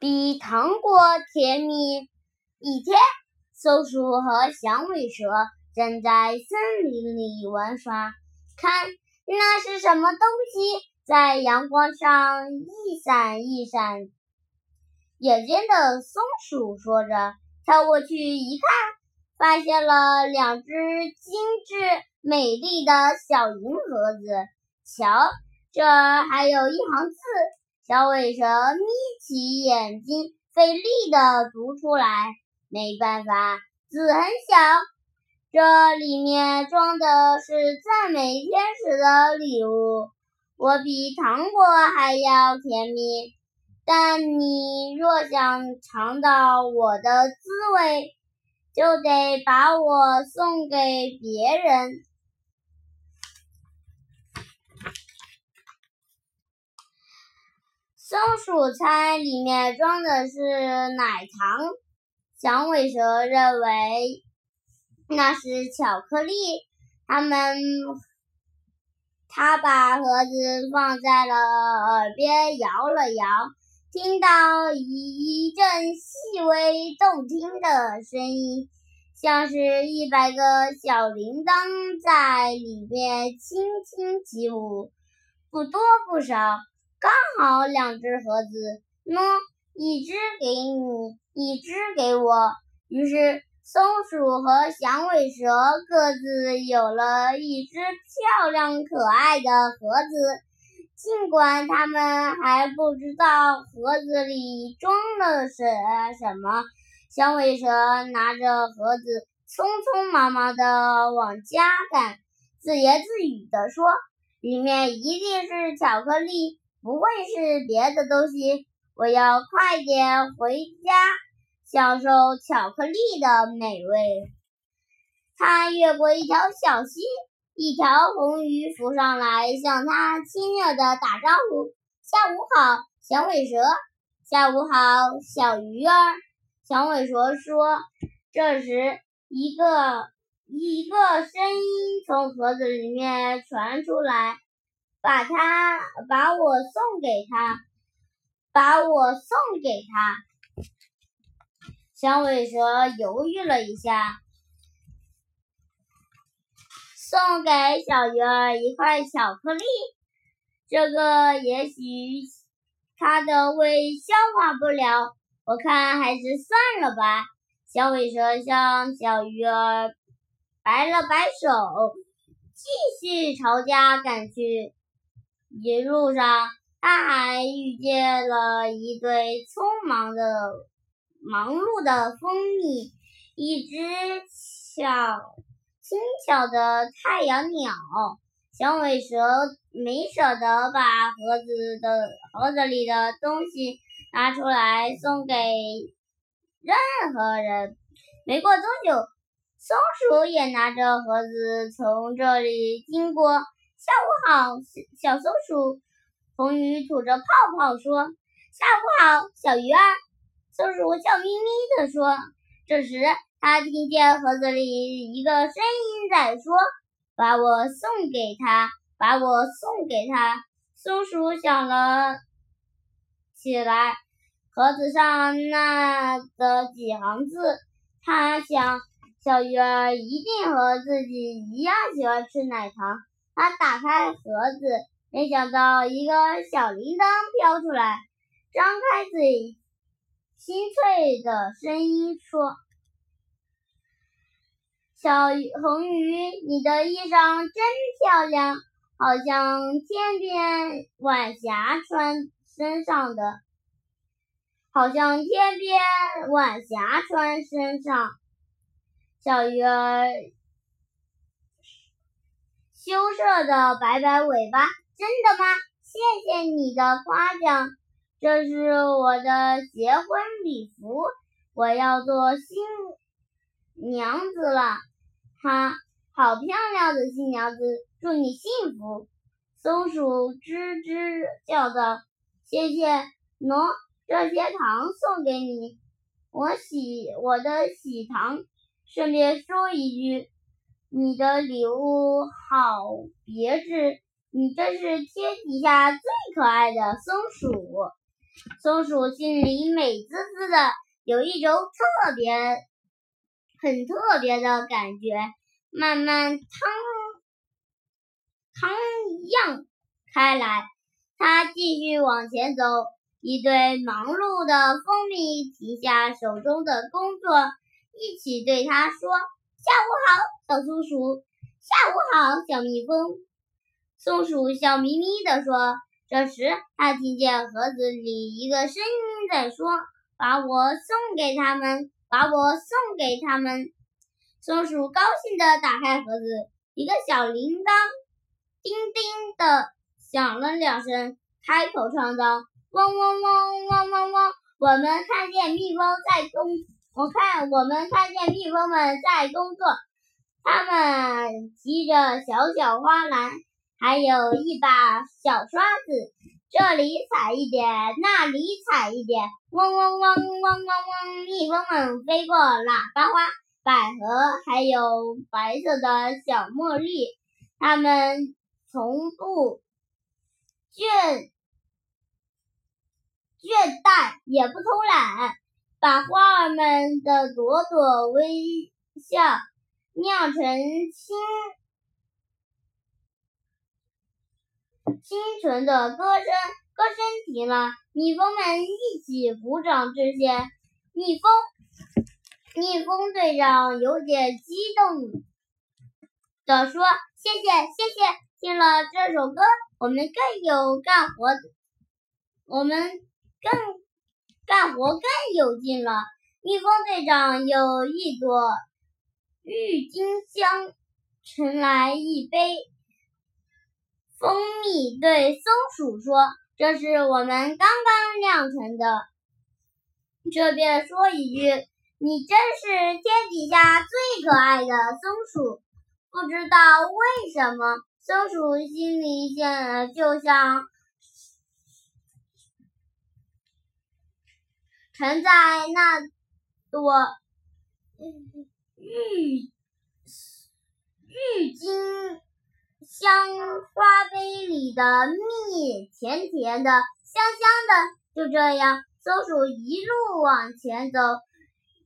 比糖果甜蜜。一天，松鼠和响尾蛇正在森林里玩耍，看那是什么东西在阳光上一闪一闪。眼尖的松鼠说着，跳过去一看，发现了两只精致美丽的小银盒子。瞧，这儿还有一行字。小尾蛇眯起眼睛，费力地读出来。没办法，字很小，这里面装的是赞美天使的礼物。我比糖果还要甜蜜，但你若想尝到我的滋味，就得把我送给别人。松鼠猜里面装的是奶糖。响尾蛇认为那是巧克力，他们他把盒子放在了耳边，摇了摇，听到一阵细微动听的声音，像是一百个小铃铛在里面轻轻起舞，不多不少，刚好两只盒子。喏，一只给你。一只给我。于是，松鼠和响尾蛇各自有了一只漂亮可爱的盒子。尽管他们还不知道盒子里装了什什么，响尾蛇拿着盒子，匆匆忙忙地往家赶，自言自语地说：“里面一定是巧克力，不会是别的东西。我要快点回家。”享受巧克力的美味。他越过一条小溪，一条红鱼浮上来，向他亲热地打招呼：“下午好，响尾蛇。”“下午好，小鱼儿。”响尾蛇说。这时，一个一个声音从盒子里面传出来：“把它，把我送给他，把我送给他。”响尾蛇犹豫了一下，送给小鱼儿一块巧克力。这个也许它的胃消化不了，我看还是算了吧。响尾蛇向小鱼儿摆了摆手，继续朝家赶去。一路上，他还遇见了一对匆忙的。忙碌的蜂蜜，一只小轻巧的太阳鸟，响尾蛇没舍得把盒子的盒子里的东西拿出来送给任何人。没过多久，松鼠也拿着盒子从这里经过。下午好，小松鼠。红鱼吐着泡泡说：“下午好，小鱼儿。”松鼠笑眯眯地说：“这时，他听见盒子里一个声音在说：‘把我送给他，把我送给他。’”松鼠想了起来，盒子上那的几行字，他想，小鱼儿一定和自己一样喜欢吃奶糖。他打开盒子，没想到一个小铃铛飘出来，张开嘴。清脆的声音说：“小红鱼，你的衣裳真漂亮，好像天边晚霞穿身上的，好像天边晚霞穿身上。”小鱼儿羞涩的摆摆尾巴：“真的吗？谢谢你的夸奖。”这是我的结婚礼服，我要做新娘子了。哈，好漂亮的新娘子，祝你幸福！松鼠吱吱叫道：“谢谢，喏，这些糖送给你，我喜我的喜糖。顺便说一句，你的礼物好别致，你真是天底下最可爱的松鼠。”松鼠心里美滋滋的，有一种特别、很特别的感觉，慢慢汤汤漾开来。它继续往前走，一对忙碌的蜂蜜停下手中的工作，一起对它说：“下午好，小松鼠。”“下午好，小蜜蜂。”松鼠笑眯眯地说。这时，它听见盒子里一个声音在说：“把我送给他们，把我送给他们。”松鼠高兴地打开盒子，一个小铃铛叮叮地响了两声，开口唱道：“嗡嗡嗡嗡嗡嗡，我们看见蜜蜂在工，我看我们看见蜜蜂们在工作，它们提着小小花篮。”还有一把小刷子，这里踩一点，那里踩一点，嗡嗡嗡嗡嗡嗡，蜜蜂们飞过喇叭花、百合，还有白色的小茉莉，它们从不倦倦怠，也不偷懒，把花儿们的朵朵微笑酿成清。清纯的歌声，歌声停了，蜜蜂们一起鼓掌这些。蜜蜂，蜜蜂队长有点激动地说：“谢谢，谢谢！听了这首歌，我们更有干活，我们更干活更有劲了。”蜜蜂队长有一朵郁金香，盛来一杯。蜂蜜对松鼠说：“这是我们刚刚酿成的。”这便说一句：“你真是天底下最可爱的松鼠。”不知道为什么，松鼠心里现就像沉在那朵郁郁金。香花杯里的蜜甜甜的，香香的。就这样，松鼠一路往前走，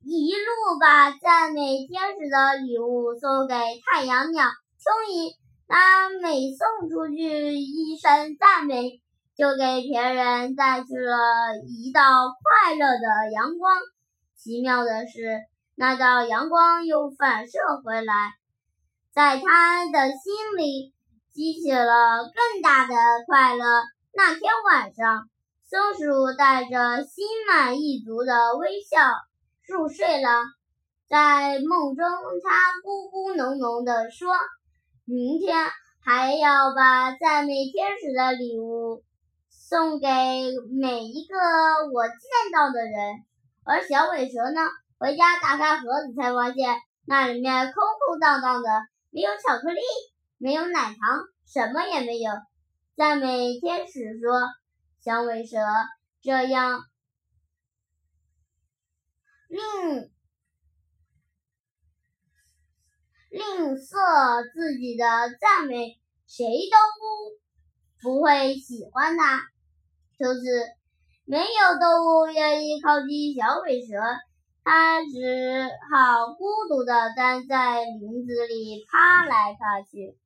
一路把赞美天使的礼物送给太阳鸟蚯蚓。它每送出去一声赞美，就给别人带去了一道快乐的阳光。奇妙的是，那道阳光又反射回来，在他的心里。激起了更大的快乐。那天晚上，松鼠带着心满意足的微笑入睡了。在梦中，它咕咕哝哝地说：“明天还要把赞美天使的礼物送给每一个我见到的人。”而小尾蛇呢？回家打开盒子，才发现那里面空空荡荡的，没有巧克力。没有奶糖，什么也没有。赞美天使说：“响尾蛇这样吝吝啬自己的赞美，谁都不不会喜欢它。从此，没有动物愿意靠近小尾蛇，他只好孤独地待在林子里，爬来爬去。”